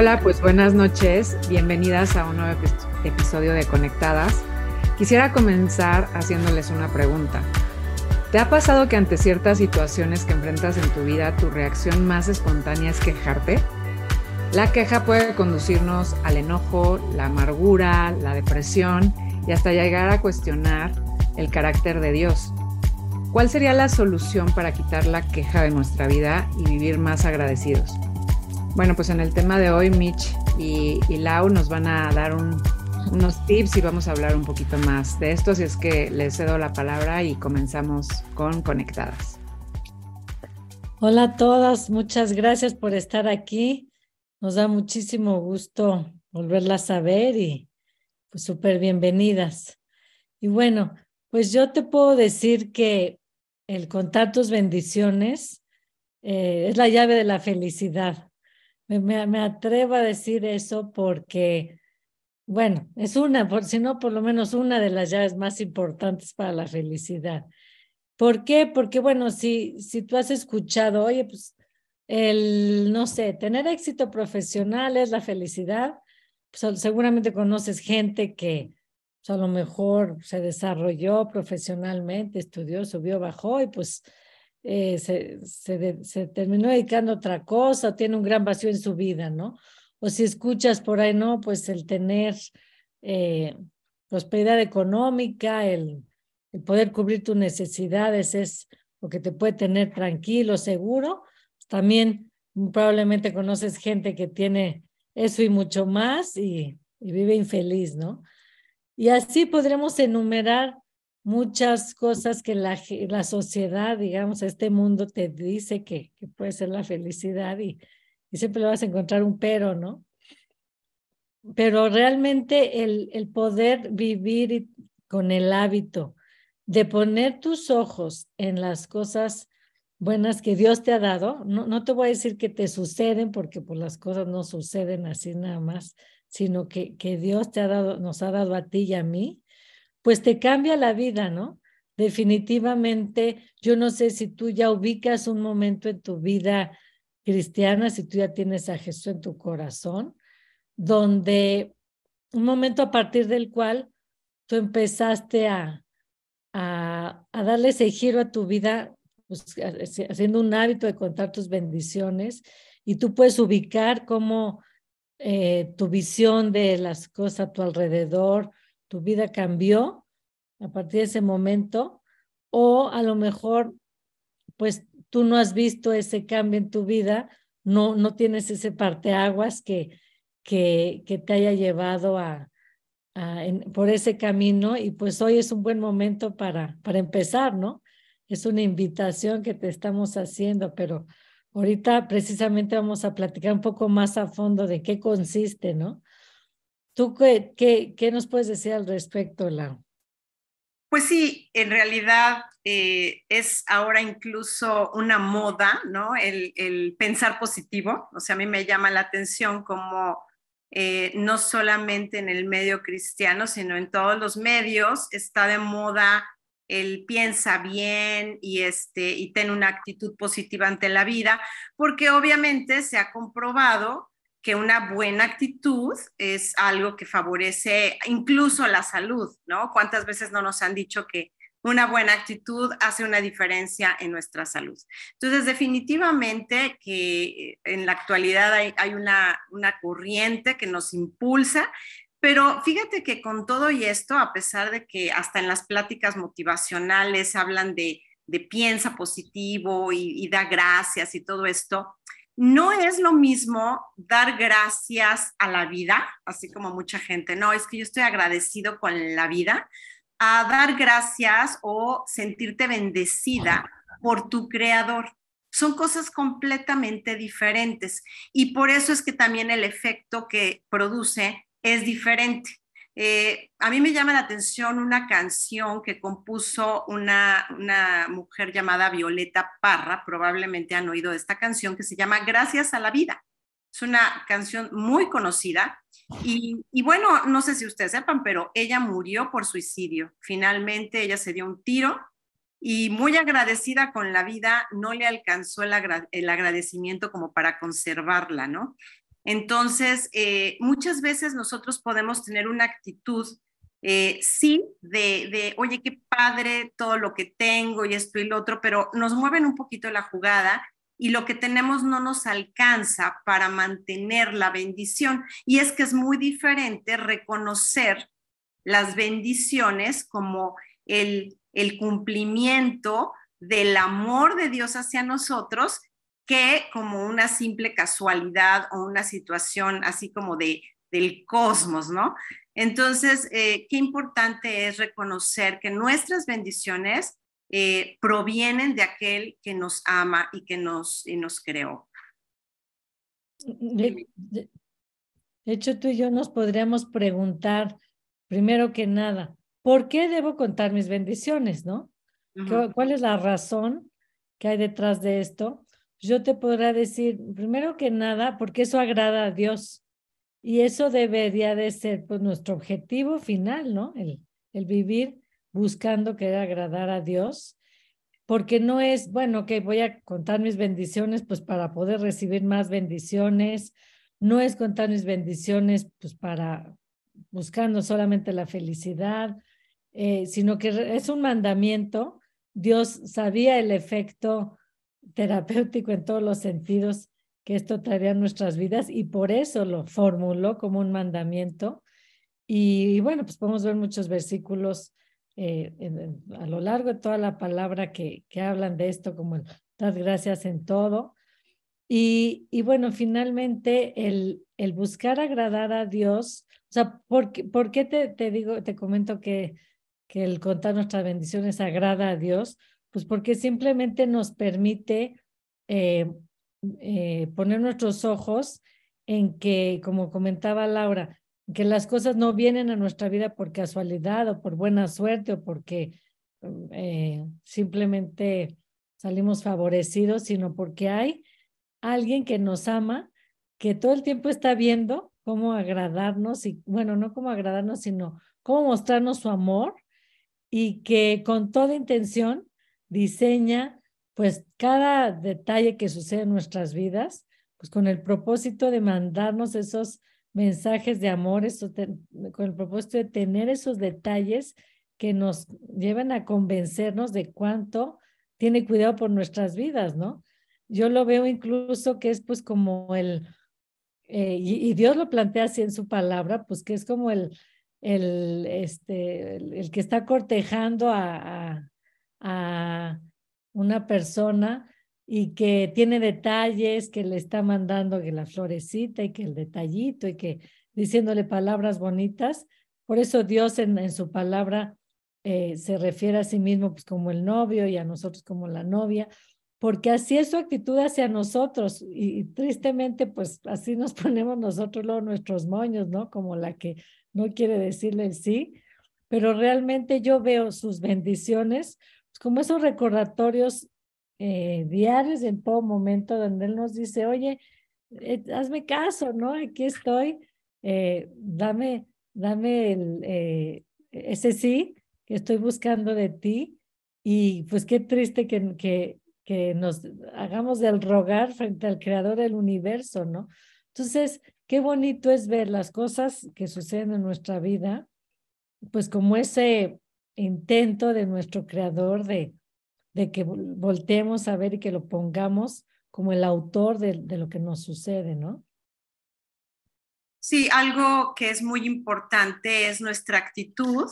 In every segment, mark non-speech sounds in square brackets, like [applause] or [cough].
Hola, pues buenas noches. Bienvenidas a un nuevo episodio de Conectadas. Quisiera comenzar haciéndoles una pregunta. ¿Te ha pasado que ante ciertas situaciones que enfrentas en tu vida tu reacción más espontánea es quejarte? La queja puede conducirnos al enojo, la amargura, la depresión y hasta llegar a cuestionar el carácter de Dios. ¿Cuál sería la solución para quitar la queja de nuestra vida y vivir más agradecidos? Bueno, pues en el tema de hoy, Mitch y, Lau nos van a dar unos tips y vamos a hablar un poquito más de esto, así es que les cedo la palabra y comenzamos con Conectadas. Hola a todas, muchas gracias por estar aquí. Nos da muchísimo gusto volverlas a ver y pues súper bienvenidas. Y bueno, pues yo te puedo decir que el contar tus bendiciones eh, es la llave de la felicidad. Me, atrevo a decir eso porque, bueno, es una, por, si no, por lo menos una de las llaves más importantes para la felicidad. ¿Por qué? Porque, bueno, si, si tú has escuchado, oye, pues, el, no sé, tener éxito profesional es la felicidad, pues seguramente conoces gente que pues, a lo mejor se desarrolló profesionalmente, estudió, subió, bajó y pues eh, se, se, terminó dedicando a otra cosa, tiene un gran vacío en su vida, ¿no? O si escuchas por ahí, no, pues el tener eh, prosperidad económica, el, poder cubrir tus necesidades es lo que te puede tener tranquilo, seguro. También probablemente conoces gente que tiene eso y mucho más y, y vive infeliz, ¿no? Y así podremos enumerar muchas cosas que la, la sociedad, digamos, este mundo te dice que, que puede ser la felicidad y, y, siempre le vas a encontrar un pero, ¿no? Pero realmente el, el poder vivir con el hábito de poner tus ojos en las cosas buenas que Dios te ha dado, no, no te voy a decir que te suceden porque pues las cosas no suceden así nada más, sino que, que Dios te ha dado, nos ha dado a ti y a mí, pues te cambia la vida, ¿no? Definitivamente, yo no sé si tú ya ubicas un momento en tu vida cristiana, si tú ya tienes a Jesús en tu corazón, donde un momento a partir del cual tú empezaste a, a, darle ese giro a tu vida, pues, haciendo un hábito de contar tus bendiciones, y tú puedes ubicar cómo eh, tu visión de las cosas a tu alrededor, tu vida cambió a partir de ese momento o a lo mejor pues tú no has visto ese cambio en tu vida, no, no tienes ese parteaguas que, que, que te haya llevado a, por ese camino y pues hoy es un buen momento para, para empezar, ¿no? Es una invitación que te estamos haciendo, pero ahorita precisamente vamos a platicar un poco más a fondo de qué consiste, ¿no? ¿Tú qué, qué, qué nos puedes decir al respecto, Lau? Pues sí, en realidad eh, es ahora incluso una moda, ¿no? El, el, pensar positivo. O sea, a mí me llama la atención como eh, no solamente en el medio cristiano, sino en todos los medios está de moda el piensa bien y, este, y ten una actitud positiva ante la vida, porque obviamente se ha comprobado que una buena actitud es algo que favorece incluso la salud, ¿no? ¿Cuántas veces no nos han dicho que una buena actitud hace una diferencia en nuestra salud? Entonces, definitivamente que en la actualidad hay, una, una corriente que nos impulsa, pero fíjate que con todo y esto, a pesar de que hasta en las pláticas motivacionales hablan de, piensa positivo y da gracias y todo esto, no es lo mismo dar gracias a la vida, así como mucha gente, no, es que yo estoy agradecido con la vida, a dar gracias o sentirte bendecida por tu creador. Son cosas completamente diferentes y por eso es que también el efecto que produce es diferente. Eh, a mí me llama la atención una canción que compuso una, una, mujer llamada Violeta Parra, probablemente han oído esta canción, que se llama Gracias a la vida. Es una canción muy conocida y, bueno, no sé si ustedes sepan, pero ella murió por suicidio. Finalmente ella se dio un tiro y muy agradecida con la vida, no le alcanzó el, el agradecimiento como para conservarla, ¿no? Entonces, eh, muchas veces nosotros podemos tener una actitud, eh, sí, de, oye, qué padre todo lo que tengo y esto y lo otro, pero nos mueven un poquito la jugada y lo que tenemos no nos alcanza para mantener la bendición. Y es que es muy diferente reconocer las bendiciones como el cumplimiento del amor de Dios hacia nosotros que como una simple casualidad o una situación así como de, del cosmos, ¿no? Entonces, eh, qué importante es reconocer que nuestras bendiciones eh, provienen de aquel que nos ama y que nos, y nos creó. De, hecho, tú y yo nos podríamos preguntar, primero que nada, ¿por qué debo contar mis bendiciones, no? ¿Cuál es la razón que hay detrás de esto? Yo te podría decir, primero que nada, porque eso agrada a Dios. Y eso debería de ser pues, nuestro objetivo final, ¿no? El, el vivir buscando querer agradar a Dios, porque no es, bueno, que voy a contar mis bendiciones pues para poder recibir más bendiciones, no es contar mis bendiciones pues para buscando solamente la felicidad, eh, sino que es un mandamiento Dios sabía el efecto terapéutico en todos los sentidos que esto traería a nuestras vidas y por eso lo formuló como un mandamiento. Y, bueno, pues podemos ver muchos versículos eh, a lo largo de toda la palabra que, que hablan de esto, como el dar gracias en todo. Y, y bueno, finalmente el, el buscar agradar a Dios, o sea, ¿por por qué te, te digo, te comento que que el contar nuestras bendiciones agrada a Dios, pues porque simplemente nos permite eh, eh, poner nuestros ojos en que, como comentaba Laura, que las cosas no vienen a nuestra vida por casualidad o por buena suerte o porque eh, simplemente salimos favorecidos, sino porque hay alguien que nos ama, que todo el tiempo está viendo cómo agradarnos y, bueno, no cómo agradarnos, sino cómo mostrarnos su amor y que con toda intención diseña pues cada detalle que sucede en nuestras vidas, pues con el propósito de mandarnos esos mensajes de amor, con el propósito de tener esos detalles que nos lleven a convencernos de cuánto tiene cuidado por nuestras vidas, ¿no? Yo lo veo incluso que es pues como el, eh, y, Dios lo plantea así en su palabra, pues que es como el, el, este, el, que está cortejando a, una persona y que tiene detalles, que le está mandando que la florecita y que el detallito y que diciéndole palabras bonitas. Por eso Dios en, su palabra eh, se refiere a sí mismo pues, como el novio y a nosotros como la novia, porque así es su actitud hacia nosotros y, tristemente pues así nos [laughs] ponemos nosotros luego nuestros moños, ¿no? Como la que no quiere decirle sí, pero realmente yo veo sus bendiciones como esos recordatorios eh, diarios en todo momento donde Él nos dice, oye, eh, hazme caso, ¿no? Aquí estoy, eh, dame, dame ese sí que estoy buscando de ti. Y pues qué triste que, que, que nos hagamos del rogar frente al creador del universo, ¿no? Entonces, qué bonito es ver las cosas que suceden en nuestra vida, pues como ese intento de nuestro creador de, de que volteemos a ver y que lo pongamos como el autor de, de lo que nos sucede, ¿no? Sí, algo que es muy importante es nuestra actitud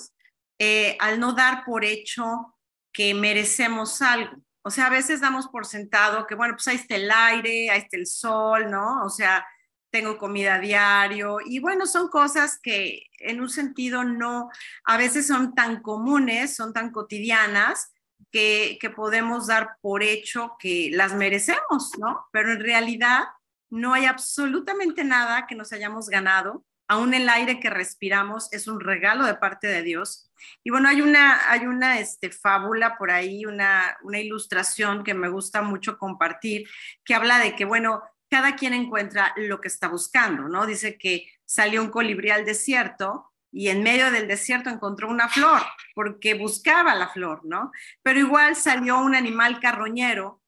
eh, al no dar por hecho que merecemos algo. O sea, a veces damos por sentado que, bueno, pues ahí está el aire, ahí está el sol, ¿no? O sea, tengo comida diario y bueno, son cosas que en un sentido no, a veces son tan comunes, son tan cotidianas que, que podemos dar por hecho que las merecemos, ¿no? Pero en realidad no hay absolutamente nada que nos hayamos ganado. Aún el aire que respiramos es un regalo de parte de Dios. Y bueno, hay una, hay una este, fábula por ahí, una, una ilustración que me gusta mucho compartir, que habla de que, bueno, cada quien encuentra lo que está buscando, ¿no? Dice que salió un colibrí al desierto y en medio del desierto encontró una flor, porque buscaba la flor, ¿no? Pero igual salió un animal carroñero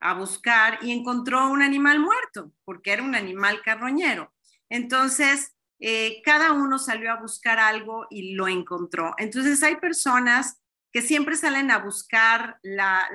a buscar y encontró un animal muerto, porque era un animal carroñero. Entonces, eh, cada uno salió a buscar algo y lo encontró. Entonces, hay personas que siempre salen a buscar la,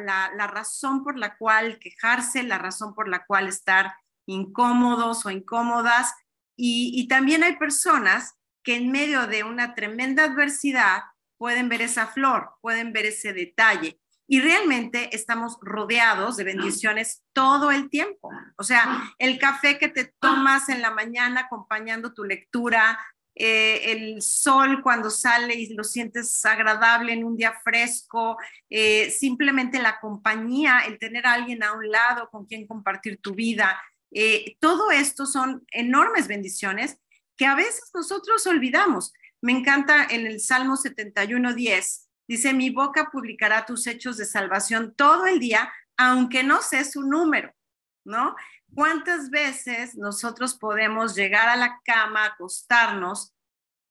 razón por la cual quejarse, la razón por la cual estar incómodos o incómodas. y también hay personas que en medio de una tremenda adversidad pueden ver esa flor, pueden ver ese detalle. Y realmente estamos rodeados de bendiciones todo el tiempo. O sea, el café que te tomas en la mañana acompañando tu lectura, eh, el sol cuando sale y lo sientes agradable en un día fresco, eh, simplemente la compañía, el tener a alguien a un lado con quien compartir tu vida. Eh, todo esto son enormes bendiciones que a veces nosotros olvidamos. Me encanta en el Salmo 71, 10, dice, mi boca publicará tus hechos de salvación todo el día, aunque no sé su número, ¿no? ¿Cuántas veces nosotros podemos llegar a la cama, acostarnos,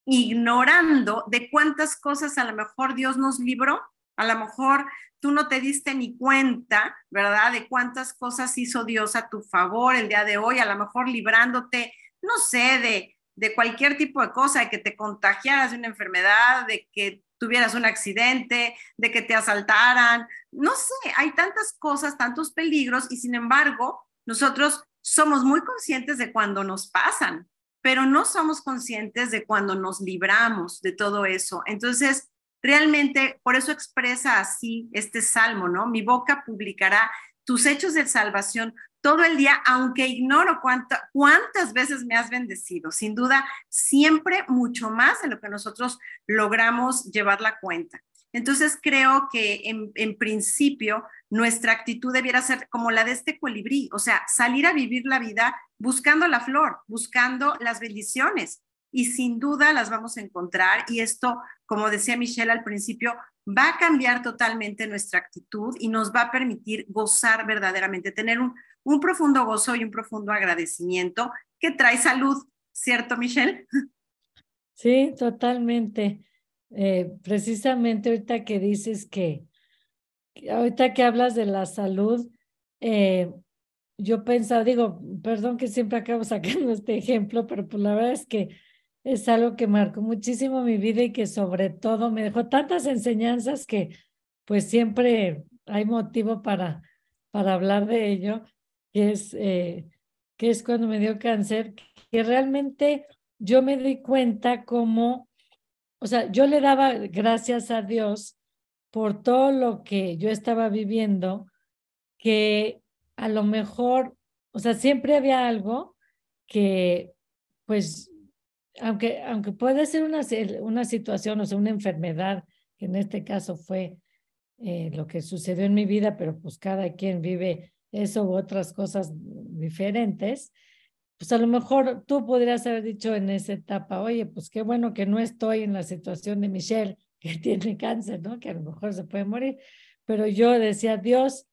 ignorando de cuántas cosas a lo mejor Dios nos libró? A lo mejor tú no te diste ni cuenta, ¿verdad? De cuántas cosas hizo Dios a tu favor el día de hoy, a lo mejor librándote, no sé, de de cualquier tipo de cosa, de que te contagiaras de una enfermedad, de que tuvieras un accidente, de que te asaltaran, no sé, hay tantas cosas, tantos peligros y sin embargo, nosotros somos muy conscientes de cuando nos pasan, pero no somos conscientes de cuando nos libramos de todo eso. Entonces, realmente, por eso expresa así este salmo, ¿no? Mi boca publicará tus hechos de salvación todo el día, aunque ignoro cuántas veces me has bendecido. Sin duda, siempre mucho más de lo que nosotros logramos llevar la cuenta. Entonces, creo que en, principio nuestra actitud debiera ser como la de este colibrí, o sea, salir a vivir la vida buscando la flor, buscando las bendiciones. Y sin duda las vamos a encontrar. Y esto, como decía Michelle al principio, va a cambiar totalmente nuestra actitud y nos va a permitir gozar verdaderamente, tener un, un profundo gozo y un profundo agradecimiento que trae salud, ¿cierto, Michelle? Sí, totalmente. Eh, precisamente ahorita que dices que, ahorita que hablas de la salud, eh, yo pensaba, digo, perdón que siempre acabo [laughs] sacando este ejemplo, pero pues la verdad es que es algo que marcó muchísimo mi vida y que sobre todo me dejó tantas enseñanzas que pues siempre hay motivo para, para hablar de ello que es, eh, que es cuando me dio cáncer, que realmente yo me di cuenta como, o sea, yo le daba gracias a Dios por todo lo que yo estaba viviendo, que a lo mejor, o sea, siempre había algo que, pues, aunque, aunque puede ser una, una situación, o sea, una enfermedad, que en este caso fue eh, lo que sucedió en mi vida, pero pues cada quien vive eso u otras cosas diferentes, pues a lo mejor tú podrías haber dicho en esa etapa, oye, pues qué bueno que no estoy en la situación de Michelle, que [laughs] tiene cáncer, ¿no? Que a lo mejor se puede morir. Pero yo decía, Dios,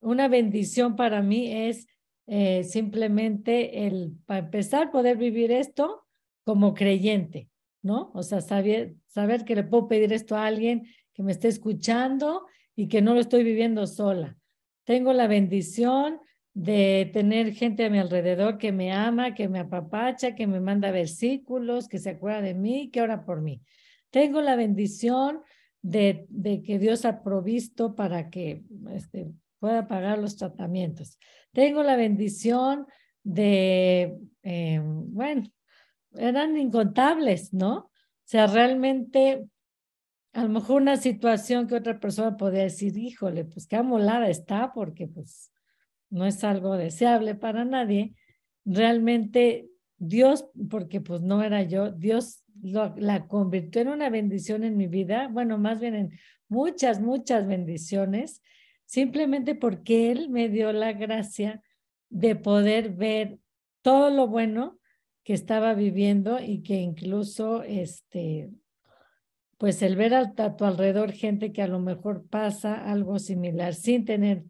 una bendición para mí es eh, simplemente el, para empezar, poder vivir esto como creyente, ¿no? O sea, saber, saber que le puedo pedir esto a alguien que me esté escuchando y que no lo estoy viviendo sola. Tengo la bendición de tener gente a mi alrededor que me ama, que me apapacha, que me manda versículos, que se acuerda de mí, que ora por mí. Tengo la bendición de, de que Dios ha provisto para que este, pueda pagar los tratamientos. Tengo la bendición de, eh, bueno, eran incontables, ¿no? O sea, realmente a lo mejor una situación que otra persona podría decir, híjole, pues qué amolada está, porque pues no es algo deseable para nadie. Realmente Dios, porque pues no era yo, Dios la convirtió en una bendición en mi vida, bueno, más bien en muchas, muchas bendiciones, simplemente porque Él me dio la gracia de poder ver todo lo bueno que estaba viviendo y que incluso este pues el ver a, tu alrededor gente que a lo mejor pasa algo similar sin tener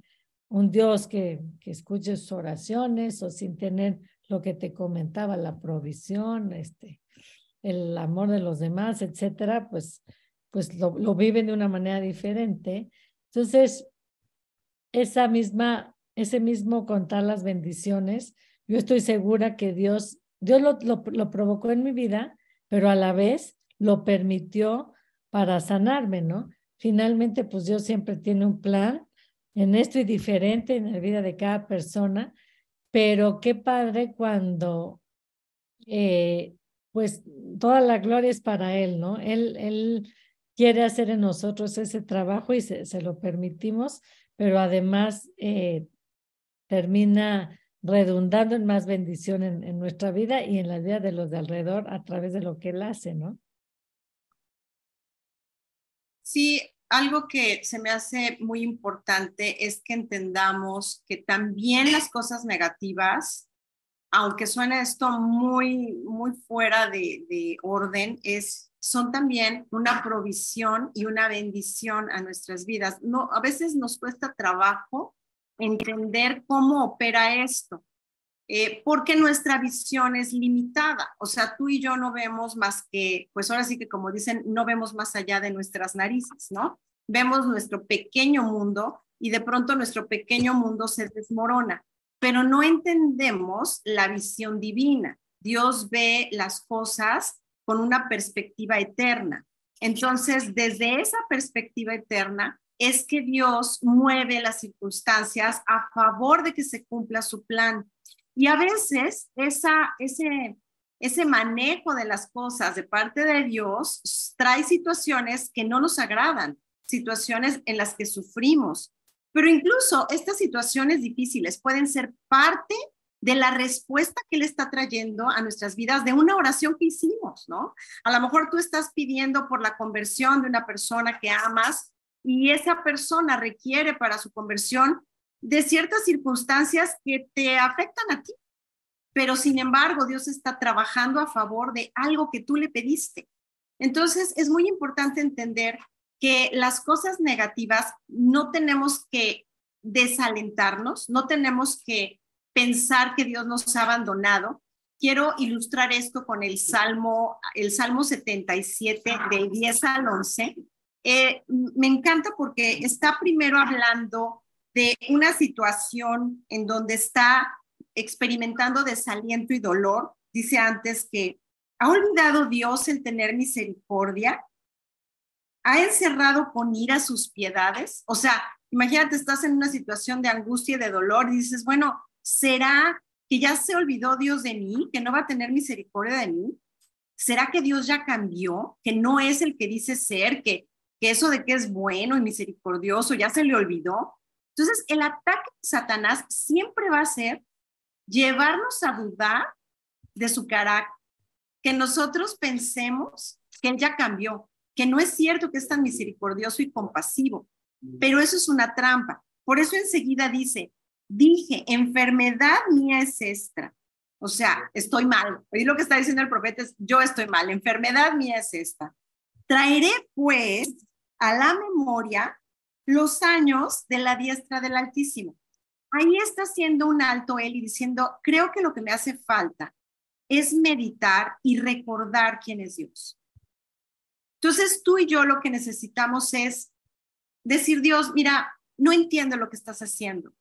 un Dios que, que escuche sus oraciones o sin tener lo que te comentaba, la provisión, este, el amor de los demás, etcétera, pues, pues lo, lo viven de una manera diferente. Entonces, esa misma ese mismo contar las bendiciones, yo estoy segura que Dios, Dios lo, lo, provocó en mi vida, pero a la vez lo permitió para sanarme, ¿no? Finalmente, pues Dios siempre tiene un plan en esto y diferente en la vida de cada persona, pero qué padre cuando, eh, pues toda la gloria es para Él, ¿no? Él, él quiere hacer en nosotros ese trabajo y se, se lo permitimos, pero además eh, termina redundando en más bendición en, en, nuestra vida y en la vida de los de alrededor a través de lo que Él hace, ¿no? Sí, algo que se me hace muy importante es que entendamos que también las cosas negativas, aunque suene esto muy, muy fuera de, de orden, es son también una provisión y una bendición a nuestras vidas. No, a veces nos cuesta trabajo entender cómo opera esto, eh, porque nuestra visión es limitada. O sea, tú y yo no vemos más que, pues ahora sí que como dicen, no vemos más allá de nuestras narices, ¿no? Vemos nuestro pequeño mundo y de pronto nuestro pequeño mundo se desmorona, pero no entendemos la visión divina. Dios ve las cosas con una perspectiva eterna. Entonces, desde esa perspectiva eterna, es que Dios mueve las circunstancias a favor de que se cumpla su plan. Y a veces ese, ese manejo de las cosas de parte de Dios trae situaciones que no nos agradan, situaciones en las que sufrimos. Pero incluso estas situaciones difíciles pueden ser parte de la respuesta que Él está trayendo a nuestras vidas de una oración que hicimos, ¿no? A lo mejor tú estás pidiendo por la conversión de una persona que amas y esa persona requiere para su conversión de ciertas circunstancias que te afectan a ti. Pero sin embargo, Dios está trabajando a favor de algo que tú le pediste. Entonces, es muy importante entender que las cosas negativas no tenemos que desalentarnos, no tenemos que pensar que Dios nos ha abandonado. Quiero ilustrar esto con el Salmo, el Salmo 77 de 10 al 11. Eh, me encanta porque está primero hablando de una situación en donde está experimentando desaliento y dolor. Dice antes que ha olvidado Dios el tener misericordia, ha encerrado con ira sus piedades. O sea, imagínate, estás en una situación de angustia y de dolor y dices, bueno, ¿Será que ya se olvidó Dios de mí, que no va a tener misericordia de mí? ¿Será que Dios ya cambió, que no es el que dice ser, que, que eso de que es bueno y misericordioso ya se le olvidó? Entonces, el ataque de Satanás siempre va a ser llevarnos a dudar de su carácter, que nosotros pensemos que él ya cambió, que no es cierto que es tan misericordioso y compasivo, pero eso es una trampa. Por eso enseguida dice, dije, enfermedad mía es esta. O sea, estoy mal. Oí lo que está diciendo el profeta es, yo estoy mal, enfermedad mía es esta. Traeré pues a la memoria los años de la diestra del Altísimo. Ahí está haciendo un alto él y diciendo, creo que lo que me hace falta es meditar y recordar quién es Dios. Entonces tú y yo lo que necesitamos es decir, Dios, mira, no entiendo lo que estás haciendo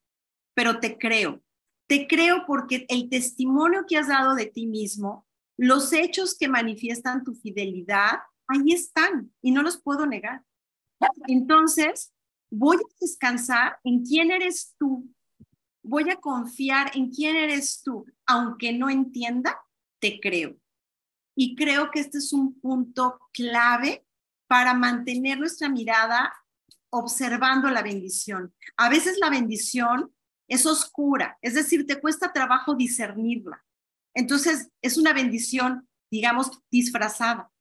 pero te creo. Te creo porque el testimonio que has dado de ti mismo, los hechos que manifiestan tu fidelidad, ahí están y no los puedo negar. Entonces, voy a descansar en quién eres tú. Voy a confiar en quién eres tú. Aunque no entienda, te creo. Y creo que este es un punto clave para mantener nuestra mirada observando la bendición. A veces la bendición es oscura, es decir, te cuesta trabajo discernirla. Entonces, es una bendición, digamos, disfrazada.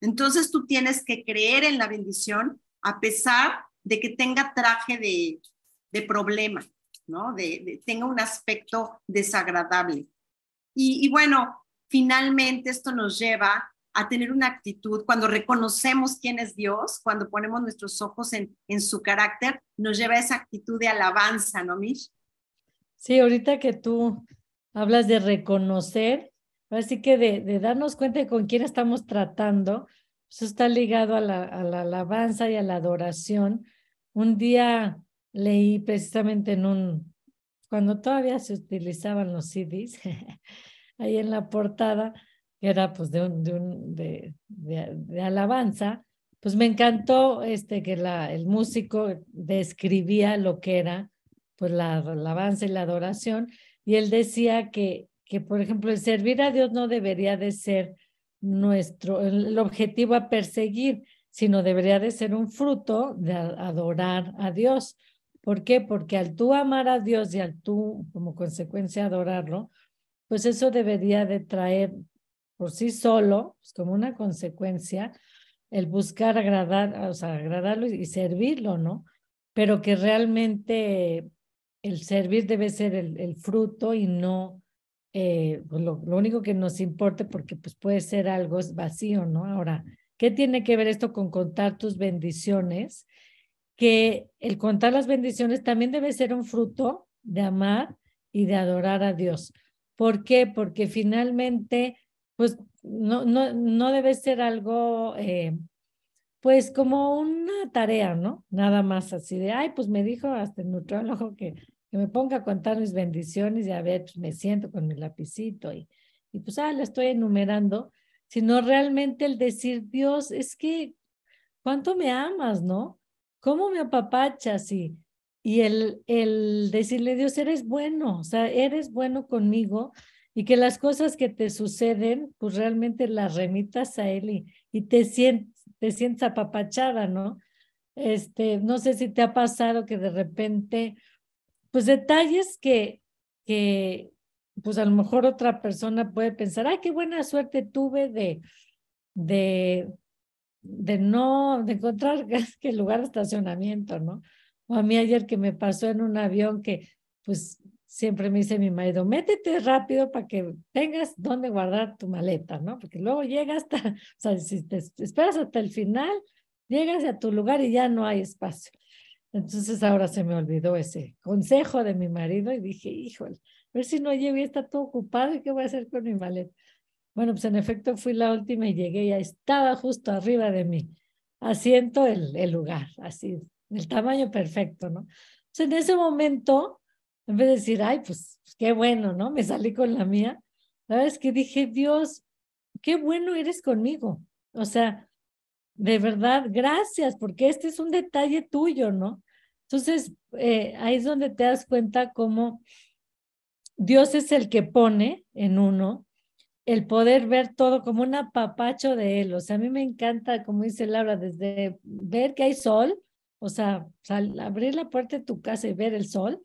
Entonces, tú tienes que creer en la bendición a pesar de que tenga traje de, de problema, ¿no? De, tenga un aspecto desagradable. Y, bueno, finalmente esto nos lleva a tener una actitud, cuando reconocemos quién es Dios, cuando ponemos nuestros ojos en, en su carácter, nos lleva a esa actitud de alabanza, ¿no, Mish? Sí, ahorita que tú hablas de reconocer, así que de, darnos cuenta de con quién estamos tratando, eso está ligado a la, a la alabanza y a la adoración. Un día leí precisamente en un, cuando todavía se utilizaban los CDs, [laughs] ahí en la portada, que era pues de, un, de, un, de, de, alabanza, pues me encantó este, que la, el músico describía lo que era pues la alabanza y la adoración, y él decía que, que, por ejemplo, el servir a Dios no debería de ser nuestro, el objetivo a perseguir, sino debería de ser un fruto de adorar a Dios. ¿Por qué? Porque al tú amar a Dios y al tú, como consecuencia, adorarlo, pues eso debería de traer por sí solo, pues como una consecuencia, el buscar agradar, o sea, agradarlo y servirlo, ¿no? Pero que realmente el servir debe ser el, el fruto y no eh, pues lo, lo, único que nos importe porque pues puede ser algo vacío, ¿no? Ahora, ¿qué tiene que ver esto con contar tus bendiciones? Que el contar las bendiciones también debe ser un fruto de amar y de adorar a Dios. ¿Por qué? Porque finalmente, pues no, no, no debe ser algo, eh, pues como una tarea, ¿no? Nada más así de, ay, pues me dijo hasta el nutriólogo que, que me ponga a contar mis bendiciones y a ver, pues me siento con mi lapicito y, y pues, ah, la estoy enumerando, sino realmente el decir, Dios, es que, ¿cuánto me amas, no? ¿Cómo me apapachas? Y, y el, el decirle, Dios, eres bueno, o sea, eres bueno conmigo y que las cosas que te suceden, pues realmente las remitas a Él y, y te, sientes, te sientes apapachada, ¿no? Este, no sé si te ha pasado que de repente, pues detalles que, que, pues a lo mejor otra persona puede pensar, ay, qué buena suerte tuve de, de, de no, de encontrar [laughs] que lugar de estacionamiento, ¿no? O a mí ayer que me pasó en un avión que, pues siempre me dice mi marido, métete rápido para que tengas dónde guardar tu maleta, ¿no? Porque luego llegas hasta, [laughs] o sea, si te esperas hasta el final, llegas a tu lugar y ya no hay espacio. Entonces ahora se me olvidó ese consejo de mi marido y dije, híjole, a ver si no llego y está todo ocupado y qué voy a hacer con mi maleta. Bueno, pues en efecto fui la última y llegué, ya estaba justo arriba de mi asiento el, el lugar, así, el tamaño perfecto, ¿no? Entonces en ese momento en vez de decir, ay, pues, pues qué bueno, ¿no? Me salí con la mía. La verdad es que dije, Dios, qué bueno eres conmigo. O sea, de verdad, gracias, porque este es un detalle tuyo, ¿no? Entonces, eh, ahí es donde te das cuenta cómo Dios es el que pone en uno el poder ver todo como un apapacho de Él. O sea, a mí me encanta, como dice Laura, desde ver que hay sol, o sea, abrir la puerta de tu casa y ver el sol,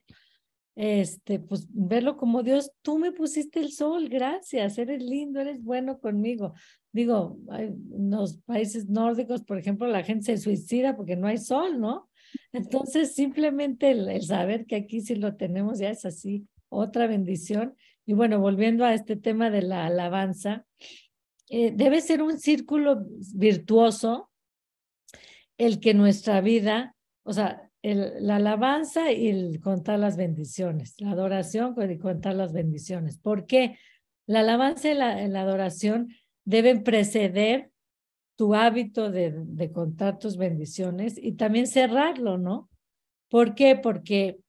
este, pues verlo como Dios, tú me pusiste el sol, gracias, eres lindo, eres bueno conmigo. Digo, en los países nórdicos, por ejemplo, la gente se suicida porque no hay sol, ¿no? Entonces, simplemente el, saber que aquí sí lo tenemos ya es así, otra bendición. Y bueno, volviendo a este tema de la alabanza, eh, debe ser un círculo virtuoso el que nuestra vida, o sea, la alabanza y el contar las bendiciones, la adoración y contar las bendiciones. ¿Por qué? La alabanza y la, adoración deben preceder tu hábito de, de, contar tus bendiciones y también cerrarlo, ¿no? ¿Por qué? Porque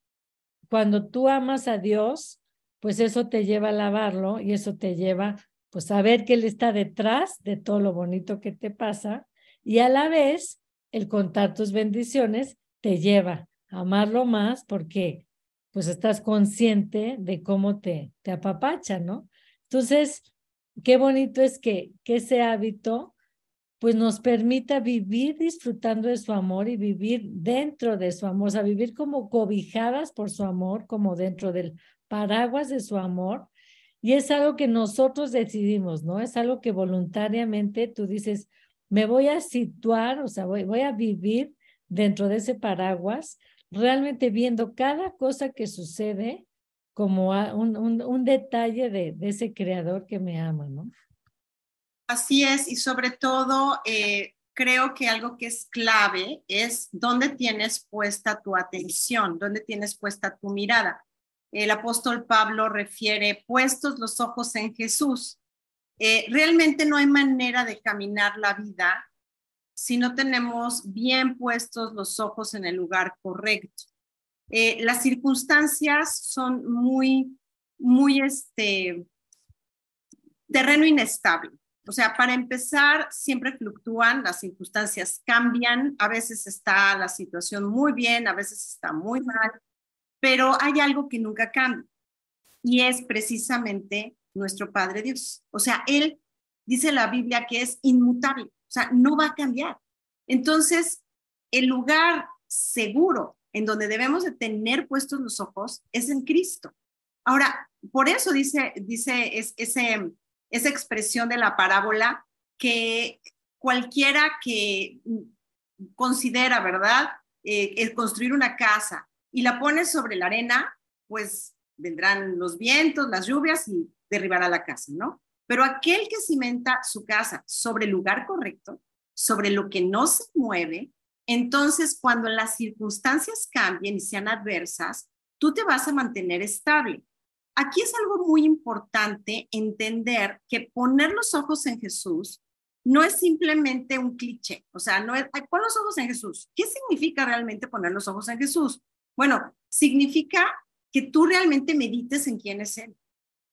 cuando tú amas a Dios, pues eso te lleva a alabarlo y eso te lleva pues a ver que Él está detrás de todo lo bonito que te pasa y a la vez el contar tus bendiciones te lleva a amarlo más porque pues estás consciente de cómo te, te apapacha, ¿no? Entonces, qué bonito es que, que ese hábito pues nos permita vivir disfrutando de su amor y vivir dentro de su amor, o sea, vivir como cobijadas por su amor, como dentro del paraguas de su amor. Y es algo que nosotros decidimos, ¿no? Es algo que voluntariamente tú dices, me voy a situar, o sea, voy, voy a vivir dentro de ese paraguas, realmente viendo cada cosa que sucede como un, un, detalle de, ese creador que me ama, ¿no? Así es, y sobre todo eh, creo que algo que es clave es dónde tienes puesta tu atención, dónde tienes puesta tu mirada. El apóstol Pablo refiere puestos los ojos en Jesús. Eh, realmente no hay manera de caminar la vida si no tenemos bien puestos los ojos en el lugar correcto. eh, las circunstancias son muy, muy, este, terreno inestable. O sea, para empezar, siempre fluctúan, las circunstancias cambian, a veces está la situación muy bien, a veces está muy mal, pero hay algo que nunca cambia y es precisamente nuestro Padre Dios. O sea, Él dice la Biblia que es inmutable, o sea, no va a cambiar. Entonces, el lugar seguro en donde debemos de tener puestos los ojos es en Cristo. Ahora, por eso dice, dice es, ese, esa expresión de la parábola que cualquiera que considera, ¿verdad?, eh, construir una casa y la pone sobre la arena, pues vendrán los vientos, las lluvias y derribará la casa, ¿no? Pero aquel que cimenta su casa sobre el lugar correcto, sobre lo que no se mueve, entonces cuando las circunstancias cambien y sean adversas, tú te vas a mantener estable. Aquí es algo muy importante entender que poner los ojos en Jesús no es simplemente un cliché, o sea, no pon los ojos en Jesús. ¿Qué significa realmente poner los ojos en Jesús? Bueno, significa que tú realmente medites en quién es Él.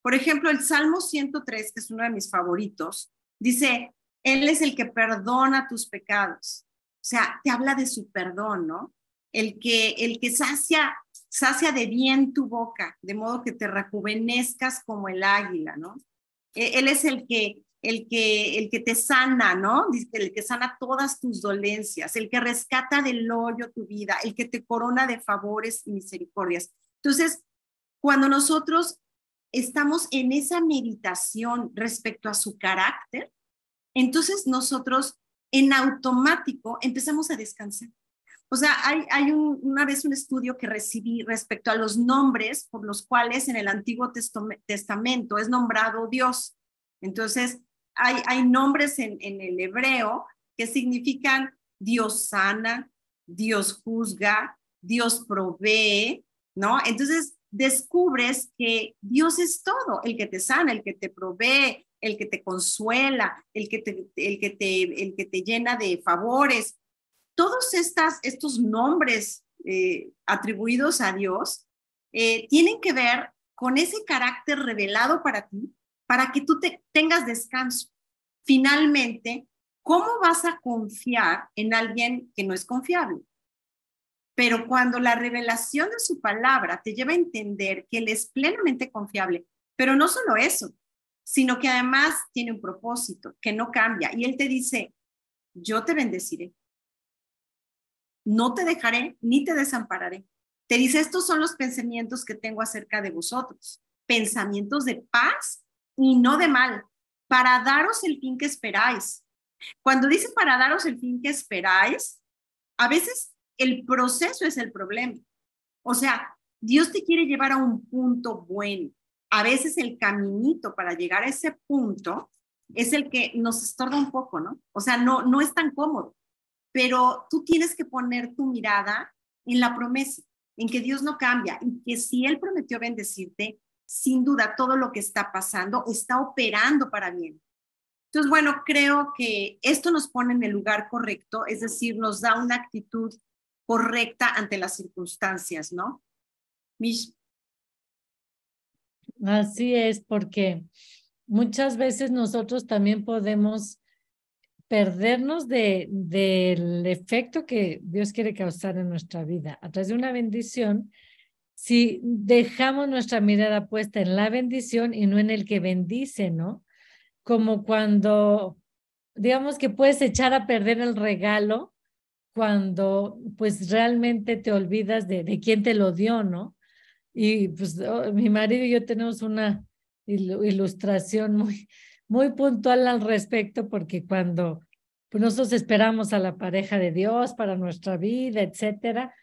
Por ejemplo, el Salmo 103, que es uno de mis favoritos, dice, Él es el que perdona tus pecados. O sea, te habla de su perdón, ¿no? El que, el que sacia, sacia de bien tu boca, de modo que te rejuvenezcas como el águila, ¿no? E, él es el que, el que, el que te sana, ¿no? Dice el que sana todas tus dolencias, el que rescata del hoyo tu vida, el que te corona de favores y misericordias. Entonces, cuando nosotros estamos en esa meditación respecto a su carácter, entonces nosotros en automático empezamos a descansar. O sea, hay, hay una vez un estudio que recibí respecto a los nombres por los cuales en el Antiguo Testamento es nombrado Dios. Entonces, hay, hay nombres en, en el hebreo que significan Dios sana, Dios juzga, Dios provee, ¿no? Entonces, descubres que Dios es todo, el que te sana, el que te provee, el que te consuela, el que te, el que te, el que te llena de favores. Todos estas, estos nombres eh, atribuidos a Dios eh, tienen que ver con ese carácter revelado para ti, para que tú te, tengas descanso. Finalmente, ¿cómo vas a confiar en alguien que no es confiable? Pero cuando la revelación de su palabra te lleva a entender que Él es plenamente confiable, pero no solo eso, sino que además tiene un propósito que no cambia. Y Él te dice, yo te bendeciré. No te dejaré ni te desampararé. Te dice, estos son los pensamientos que tengo acerca de vosotros, pensamientos de paz y no de mal, para daros el fin que esperáis. Cuando dice para daros el fin que esperáis, a veces el proceso es el problema. O sea, Dios te quiere llevar a un punto bueno. A veces el caminito para llegar a ese punto es el que nos estorba un poco, ¿no? O sea, no, no es tan cómodo, pero tú tienes que poner tu mirada en la promesa, en que Dios no cambia y que si Él prometió bendecirte, sin duda todo lo que está pasando está operando para bien. Entonces, bueno, creo que esto nos pone en el lugar correcto, es decir, nos da una actitud correcta ante las circunstancias, ¿no? Así es, porque muchas veces nosotros también podemos perdernos de, del efecto que Dios quiere causar en nuestra vida a través de una bendición si dejamos nuestra mirada puesta en la bendición y no en el que bendice, ¿no? Como cuando, digamos que puedes echar a perder el regalo cuando pues realmente te olvidas de, de quién te lo dio, ¿no? Y pues oh, mi marido y yo tenemos una ilustración muy, muy puntual al respecto porque cuando pues nosotros esperamos a la pareja de Dios para nuestra vida, etcétera,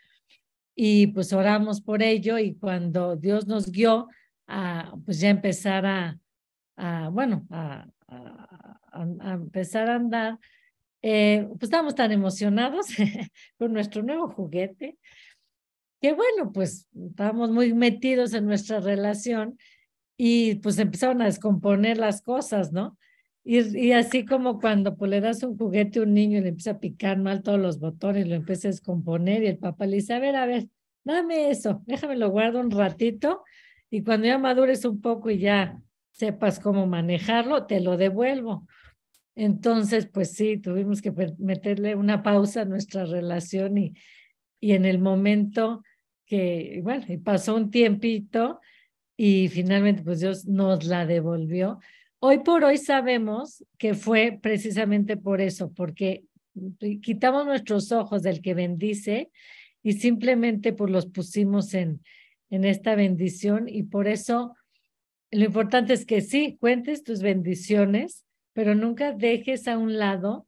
y pues oramos por ello y cuando Dios nos guió a pues ya empezar a, a bueno, a, a empezar a andar, eh, pues estábamos tan emocionados [laughs] con nuestro nuevo juguete, que bueno, pues estábamos muy metidos en nuestra relación y pues empezaron a descomponer las cosas, ¿no? Y, y así como cuando pues, le das un juguete a un niño y le empieza a picar mal todos los botones, lo empieza a descomponer y el papá le dice, a ver, a ver, dame eso, déjame lo guardo un ratito y cuando ya madures un poco y ya sepas cómo manejarlo, te lo devuelvo. Entonces, pues sí, tuvimos que meterle una pausa a nuestra relación y, y en el momento que, bueno, pasó un tiempito y finalmente pues Dios nos la devolvió. Hoy por hoy sabemos que fue precisamente por eso, porque quitamos nuestros ojos del que bendice y simplemente pues los pusimos en, en esta bendición y por eso lo importante es que sí, cuentes tus bendiciones, pero nunca dejes a un lado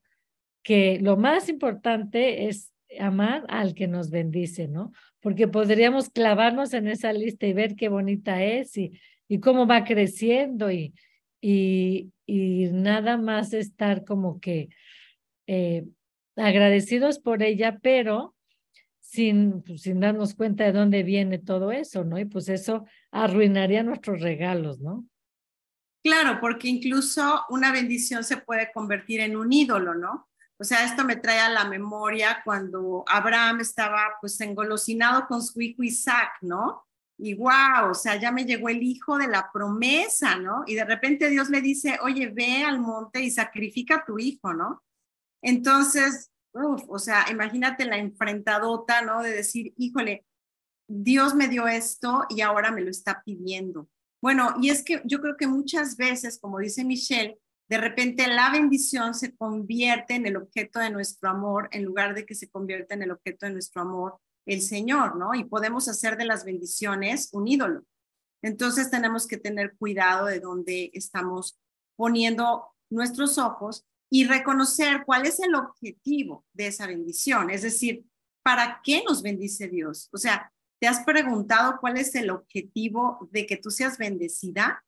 que lo más importante es amar al que nos bendice, ¿no? Porque podríamos clavarnos en esa lista y ver qué bonita es y, y cómo va creciendo y, y, y nada más estar como que eh, agradecidos por ella, pero sin, pues, sin darnos cuenta de dónde viene todo eso, ¿no? Y pues eso arruinaría nuestros regalos, ¿no? Claro, porque incluso una bendición se puede convertir en un ídolo, ¿no? O sea, esto me trae a la memoria cuando Abraham estaba pues engolosinado con su hijo Isaac, ¿no? Y wow, o sea, ya me llegó el hijo de la promesa, ¿no? Y de repente Dios le dice, oye, ve al monte y sacrifica a tu hijo, ¿no? Entonces, uf, o sea, imagínate la enfrentadota, ¿no? De decir, híjole, Dios me dio esto y ahora me lo está pidiendo. Bueno, y es que yo creo que muchas veces, como dice Michelle, de repente la bendición se convierte en el objeto de nuestro amor en lugar de que se convierta en el objeto de nuestro amor el Señor, ¿no? Y podemos hacer de las bendiciones un ídolo. Entonces tenemos que tener cuidado de dónde estamos poniendo nuestros ojos y reconocer cuál es el objetivo de esa bendición. Es decir, ¿para qué nos bendice Dios? O sea, ¿Te has preguntado cuál es el objetivo de que tú seas bendecida?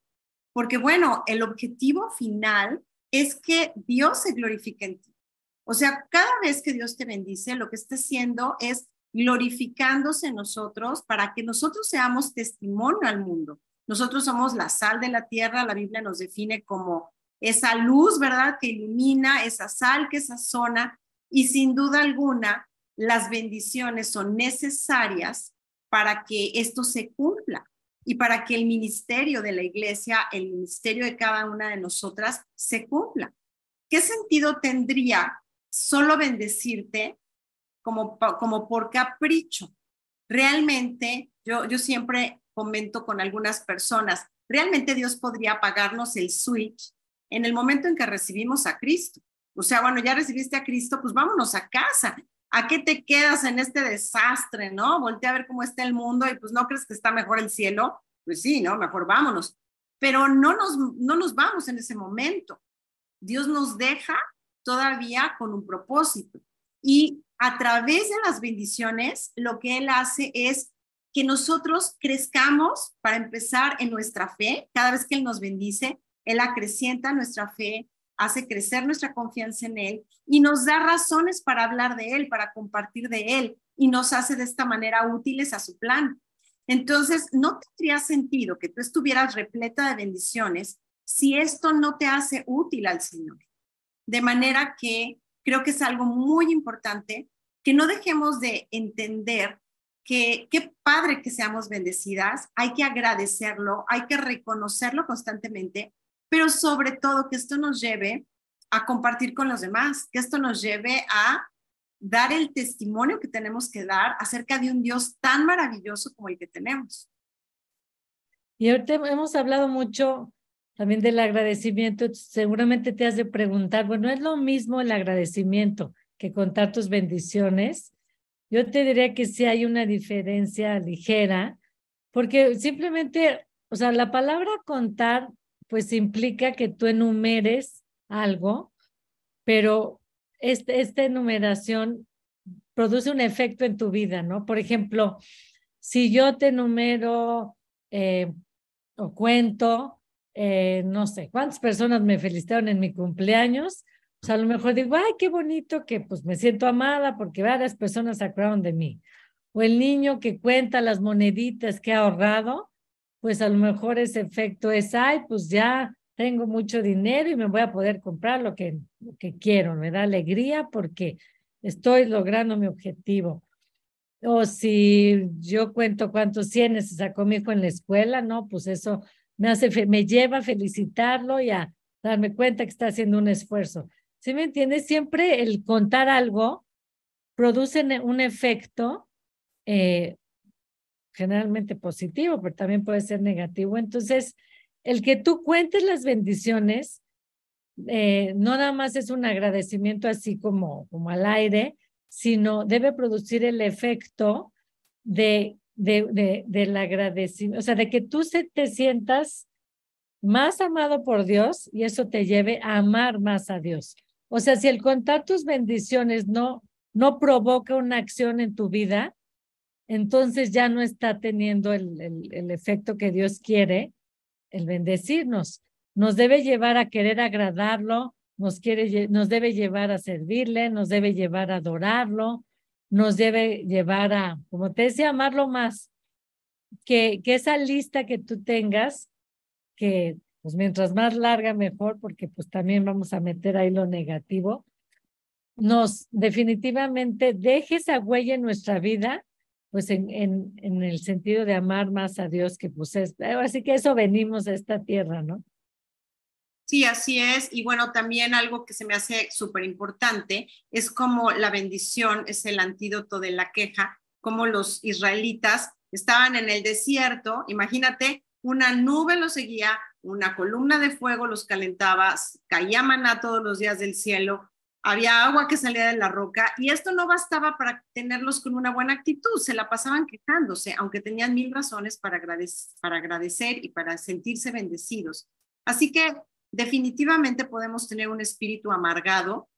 Porque bueno, el objetivo final es que Dios se glorifique en ti. O sea, cada vez que Dios te bendice, lo que está haciendo es glorificándose en nosotros para que nosotros seamos testimonio al mundo. Nosotros somos la sal de la tierra, la Biblia nos define como esa luz, ¿verdad? Que ilumina, esa sal que sazona y sin duda alguna las bendiciones son necesarias para que esto se cumpla y para que el ministerio de la iglesia, el ministerio de cada una de nosotras se cumpla. ¿Qué sentido tendría solo bendecirte como, como por capricho? Realmente, yo, yo siempre comento con algunas personas, realmente Dios podría pagarnos el switch en el momento en que recibimos a Cristo. O sea, bueno, ya recibiste a Cristo, pues vámonos a casa. ¿A qué te quedas en este desastre, no? Voltea a ver cómo está el mundo y pues no crees que está mejor el cielo. Pues sí, ¿no? Mejor vámonos. Pero no nos, no nos vamos en ese momento. Dios nos deja todavía con un propósito. Y a través de las bendiciones, lo que Él hace es que nosotros crezcamos para empezar en nuestra fe. Cada vez que Él nos bendice, Él acrecienta nuestra fe, hace crecer nuestra confianza en Él y nos da razones para hablar de Él, para compartir de Él y nos hace de esta manera útiles a su plan. Entonces, no tendría sentido que tú estuvieras repleta de bendiciones si esto no te hace útil al Señor. De manera que creo que es algo muy importante que no dejemos de entender que qué padre que seamos bendecidas, hay que agradecerlo, hay que reconocerlo constantemente pero sobre todo que esto nos lleve a compartir con los demás, que esto nos lleve a dar el testimonio que tenemos que dar acerca de un Dios tan maravilloso como el que tenemos. Y ahorita hemos hablado mucho también del agradecimiento. Seguramente te has de preguntar, bueno, ¿es lo mismo el agradecimiento que contar tus bendiciones? Yo te diría que sí hay una diferencia ligera, porque simplemente, o sea, la palabra contar pues implica que tú enumeres algo, pero este, esta enumeración produce un efecto en tu vida, ¿no? Por ejemplo, si yo te enumero eh, o cuento, eh, no sé, cuántas personas me felicitaron en mi cumpleaños, pues a lo mejor digo, ay, qué bonito que pues me siento amada porque varias personas se acordaron de mí. O el niño que cuenta las moneditas que ha ahorrado, pues a lo mejor ese efecto es, ay, pues ya tengo mucho dinero y me voy a poder comprar lo que, lo que quiero, me da alegría porque estoy logrando mi objetivo. o si yo cuento cuántos cienes se sacó mi hijo en la escuela, ¿no? Pues eso me hace, me lleva a felicitarlo y a darme cuenta que está haciendo un esfuerzo. ¿Sí me entiendes? Siempre el contar algo produce un efecto eh, generalmente positivo, pero también puede ser negativo. Entonces, el que tú cuentes las bendiciones, eh, no nada más es un agradecimiento así como, como al aire, sino debe producir el efecto de, de, de, del agradecimiento, o sea, de que tú se, te sientas más amado por Dios y eso te lleve a amar más a Dios. O sea, si el contar tus bendiciones no, no provoca una acción en tu vida, entonces ya no está teniendo el, el, efecto que Dios quiere, el bendecirnos. Nos debe llevar a querer agradarlo, nos, quiere, nos debe llevar a servirle, nos debe llevar a adorarlo, nos debe llevar a, como te decía, amarlo más. Que, que esa lista que tú tengas, que pues mientras más larga mejor, porque pues también vamos a meter ahí lo negativo, nos definitivamente deje esa huella en nuestra vida, pues en, en, en el sentido de amar más a Dios, que pues es, así que eso venimos a esta tierra, ¿no? Sí, así es. Y bueno, también algo que se me hace súper importante es como la bendición es el antídoto de la queja, como los israelitas estaban en el desierto, imagínate, una nube los seguía, una columna de fuego los calentaba, caía maná todos los días del cielo, había agua que salía de la roca y esto no bastaba para tenerlos con una buena actitud, se la pasaban quejándose, aunque tenían mil razones para agradecer, para agradecer y para sentirse bendecidos. Así que definitivamente podemos tener un espíritu amargado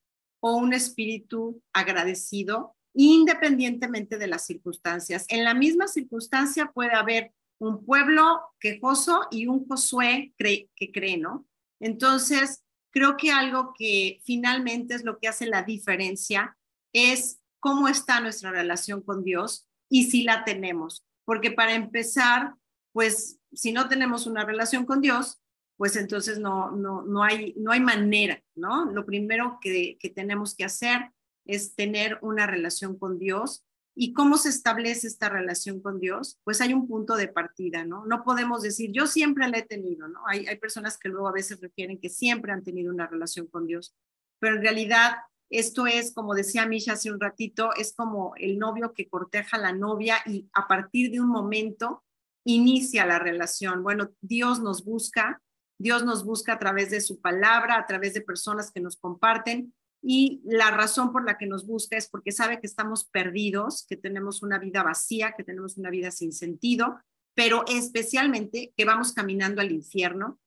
o un espíritu agradecido independientemente de las circunstancias. En la misma circunstancia puede haber un pueblo quejoso y un Josué que cree, ¿no? Entonces, creo que algo que finalmente es lo que hace la diferencia es cómo está nuestra relación con Dios y si la tenemos. Porque para empezar, pues si no tenemos una relación con Dios, pues entonces no, no, no, hay, no hay manera, ¿no? Lo primero que, que tenemos que hacer es tener una relación con Dios. ¿Y cómo se establece esta relación con Dios? Pues hay un punto de partida, ¿no? No podemos decir, yo siempre la he tenido, ¿no? Hay, hay personas que luego a veces refieren que siempre han tenido una relación con Dios, pero en realidad esto es, como decía Misha hace un ratito, es como el novio que corteja a la novia y a partir de un momento inicia la relación. Bueno, Dios nos busca Dios nos busca a través de su palabra, a través de personas que nos comparten y la razón por la que nos busca es porque sabe que estamos perdidos, que tenemos una vida vacía, que tenemos una vida sin sentido, pero especialmente que vamos caminando al infierno,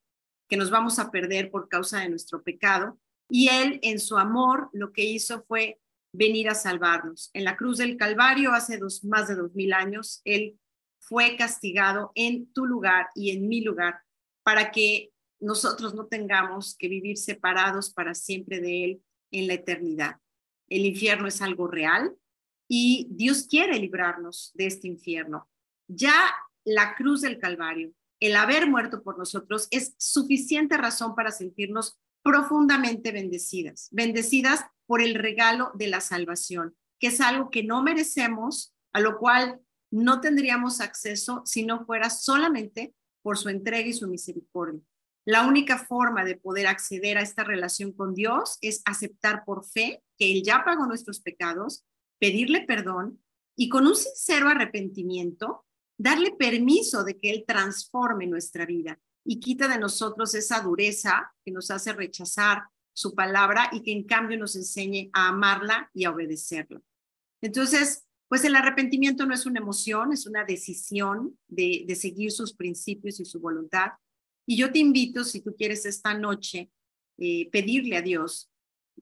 que nos vamos a perder por causa de nuestro pecado. Y Él, en su amor, lo que hizo fue venir a salvarnos. En la cruz del Calvario, hace dos, más de dos mil años, Él fue castigado en tu lugar y en mi lugar para que nosotros no tengamos que vivir separados para siempre de Él en la eternidad. El infierno es algo real y Dios quiere librarnos de este infierno. Ya la cruz del Calvario, el haber muerto por nosotros, es suficiente razón para sentirnos profundamente bendecidas, bendecidas por el regalo de la salvación, que es algo que no merecemos, a lo cual no tendríamos acceso si no fuera solamente por su entrega y su misericordia. La única forma de poder acceder a esta relación con Dios es aceptar por fe que Él ya pagó nuestros pecados, pedirle perdón y con un sincero arrepentimiento, darle permiso de que Él transforme nuestra vida y quita de nosotros esa dureza que nos hace rechazar su palabra y que en cambio nos enseñe a amarla y a obedecerla. Entonces, pues el arrepentimiento no es una emoción, es una decisión de, de seguir sus principios y su voluntad y yo te invito, si tú quieres esta noche, eh, pedirle a Dios,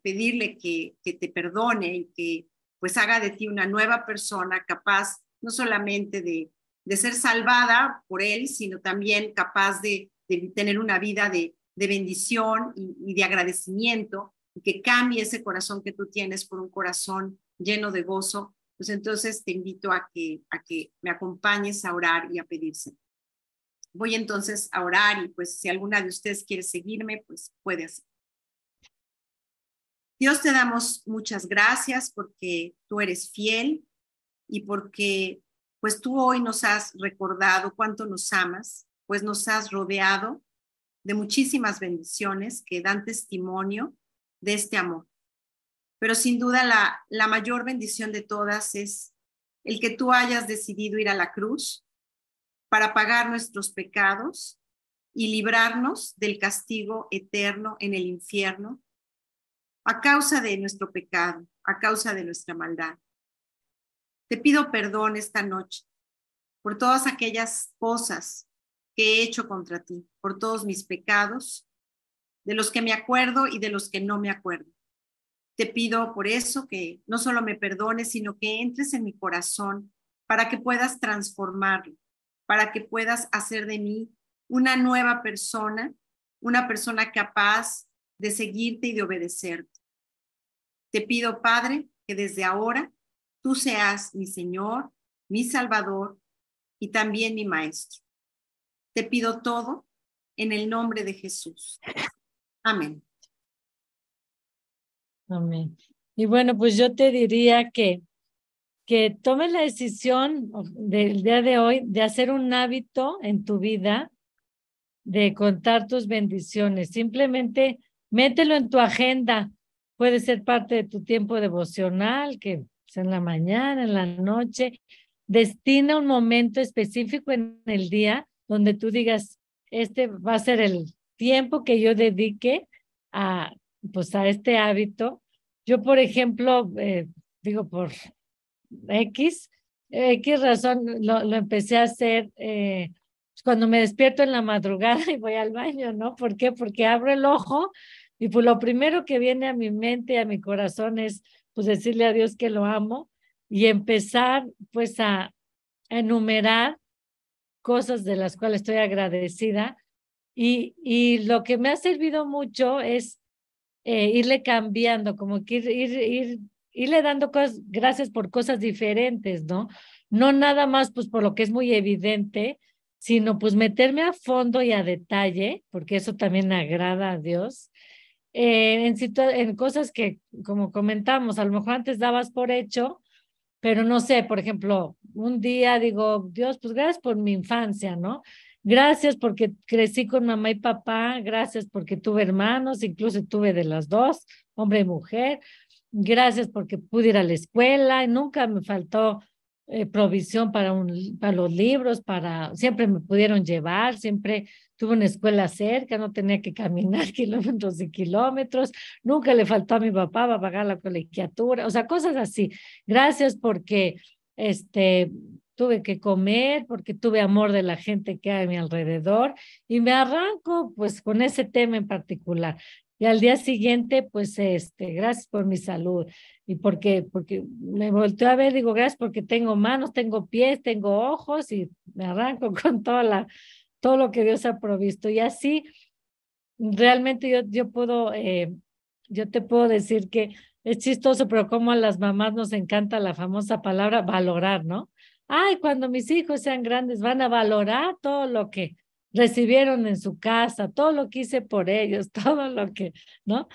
pedirle que, que te perdone y que pues haga de ti una nueva persona capaz no solamente de, de ser salvada por Él, sino también capaz de, de tener una vida de, de bendición y, de agradecimiento, y que cambie ese corazón que tú tienes por un corazón lleno de gozo. Pues entonces te invito a que, a que me acompañes a orar y a pedirse. Voy entonces a orar y pues si alguna de ustedes quiere seguirme, pues puede hacer. Dios te damos muchas gracias porque tú eres fiel, y porque pues tú hoy nos has recordado cuánto nos amas, pues nos has rodeado de muchísimas bendiciones que dan testimonio de este amor. Pero sin duda la, la mayor bendición de todas es el que tú hayas decidido ir a la cruz para pagar nuestros pecados y librarnos del castigo eterno en el infierno a causa de nuestro pecado, a causa de nuestra maldad. Te pido perdón esta noche por todas aquellas cosas que he hecho contra ti, por todos mis pecados, de los que me acuerdo y de los que no me acuerdo. Te pido por eso que no solo me perdones, sino que entres en mi corazón para que puedas transformarlo, para que puedas hacer de mí una nueva persona, una persona capaz de seguirte y de obedecerte. Te pido, Padre, que desde ahora tú seas mi Señor, mi Salvador y también mi Maestro. Te pido todo en el nombre de Jesús. Amén. Amén. Y bueno, pues yo te diría que, que tomes la decisión del día de hoy de hacer un hábito en tu vida de contar tus bendiciones. Simplemente mételo en tu agenda. Puede ser parte de tu tiempo devocional, que es en la mañana, en la noche. Destina un momento específico en el día donde tú digas, este va a ser el tiempo que yo dedique a, pues, a este hábito. Yo, por ejemplo, eh, digo por X, X razón, lo, lo empecé a hacer eh, cuando me despierto en la madrugada [laughs] y voy al baño, ¿no? ¿Por qué? Porque abro el ojo y pues lo primero que viene a mi mente, a mi corazón es pues decirle a Dios que lo amo y empezar pues a, enumerar cosas de las cuales estoy agradecida. Y, y lo que me ha servido mucho es eh, irle cambiando, como que ir, ir, ir, irle dando cosas, gracias por cosas diferentes, ¿no? No nada más pues por lo que es muy evidente, sino pues meterme a fondo y a detalle, porque eso también agrada a Dios, eh, en, en cosas que, como comentamos, a lo mejor antes dabas por hecho, pero no sé, por ejemplo, un día digo, Dios, pues gracias por mi infancia, ¿no? Gracias porque crecí con mamá y papá, gracias porque tuve hermanos, incluso tuve de las dos, hombre y mujer, gracias porque pude ir a la escuela, y nunca me faltó eh, provisión para, un, para los libros, para, siempre me pudieron llevar, siempre tuve una escuela cerca, no tenía que caminar [laughs] kilómetros y kilómetros, nunca le faltó a mi papá para pagar la colegiatura, o sea, cosas así. Gracias porque este, tuve que comer, porque tuve amor de la gente que hay a mi alrededor y me arranco pues con ese tema en particular. Y al día siguiente, pues, este, gracias por mi salud. Y porque, porque me volteo a ver, digo, gracias porque tengo manos, tengo pies, tengo ojos y me arranco [laughs] con toda la, todo lo que Dios ha provisto. Y así, realmente yo, yo puedo, eh, yo te puedo decir que es chistoso, pero como a las mamás nos encanta la famosa palabra valorar, ¿no? Ay, cuando mis hijos sean grandes van a valorar todo lo que recibieron en su casa, todo lo que hice por ellos, [laughs] todo lo que, ¿no?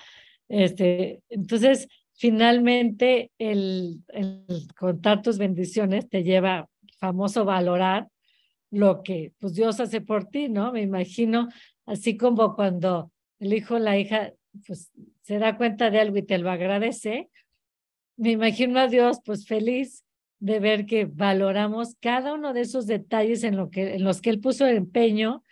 Este, entonces, finalmente, el, el contar tus bendiciones te lleva, famoso, valorar lo que pues Dios hace por ti, ¿no? Me imagino, así como cuando el hijo o la hija, pues se da cuenta de algo y te lo agradece, me imagino a Dios, pues feliz de ver que valoramos cada uno de esos detalles en, lo que, en los que Él puso el empeño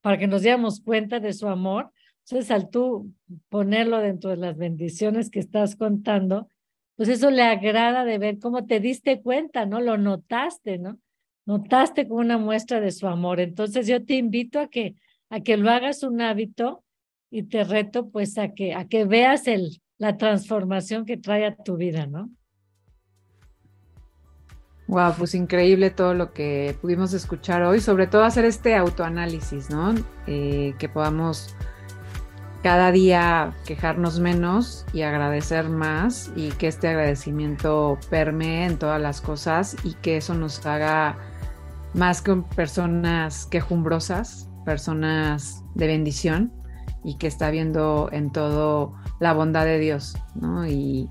para que nos diéramos cuenta de su amor. Entonces, al tú ponerlo dentro de las bendiciones que estás contando, pues eso le agrada de ver cómo te diste cuenta, ¿no? Lo notaste, ¿no? Notaste como una muestra de su amor. Entonces, yo te invito a que, a que lo hagas un hábito y te reto pues a que, a que veas el, la transformación que trae a tu vida, ¿no? Wow, pues increíble todo lo que pudimos escuchar hoy, sobre todo hacer este autoanálisis, ¿no? Eh, que podamos cada día quejarnos menos y agradecer más y que este agradecimiento permee en todas las cosas y que eso nos haga más que personas quejumbrosas, personas de bendición y que está viendo en todo la bondad de Dios, ¿no? Y,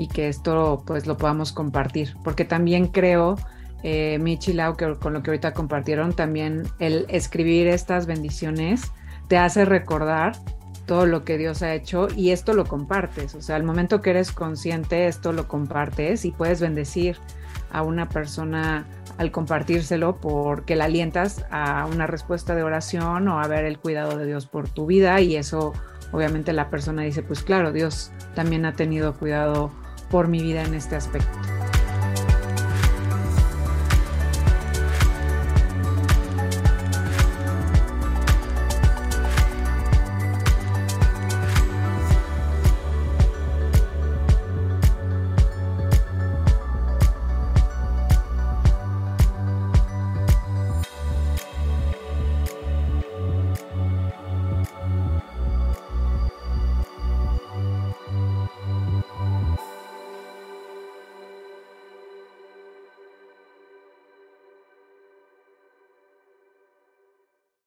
y que esto pues lo podamos compartir, porque también creo, eh, Michi Lau, que con lo que ahorita compartieron, también el escribir estas bendiciones te hace recordar todo lo que Dios ha hecho y esto lo compartes, o sea, al momento que eres consciente, esto lo compartes y puedes bendecir a una persona al compartírselo porque la alientas a una respuesta de oración o a ver el cuidado de Dios por tu vida y eso obviamente la persona dice, pues claro, Dios también ha tenido cuidado por mi vida en este aspecto.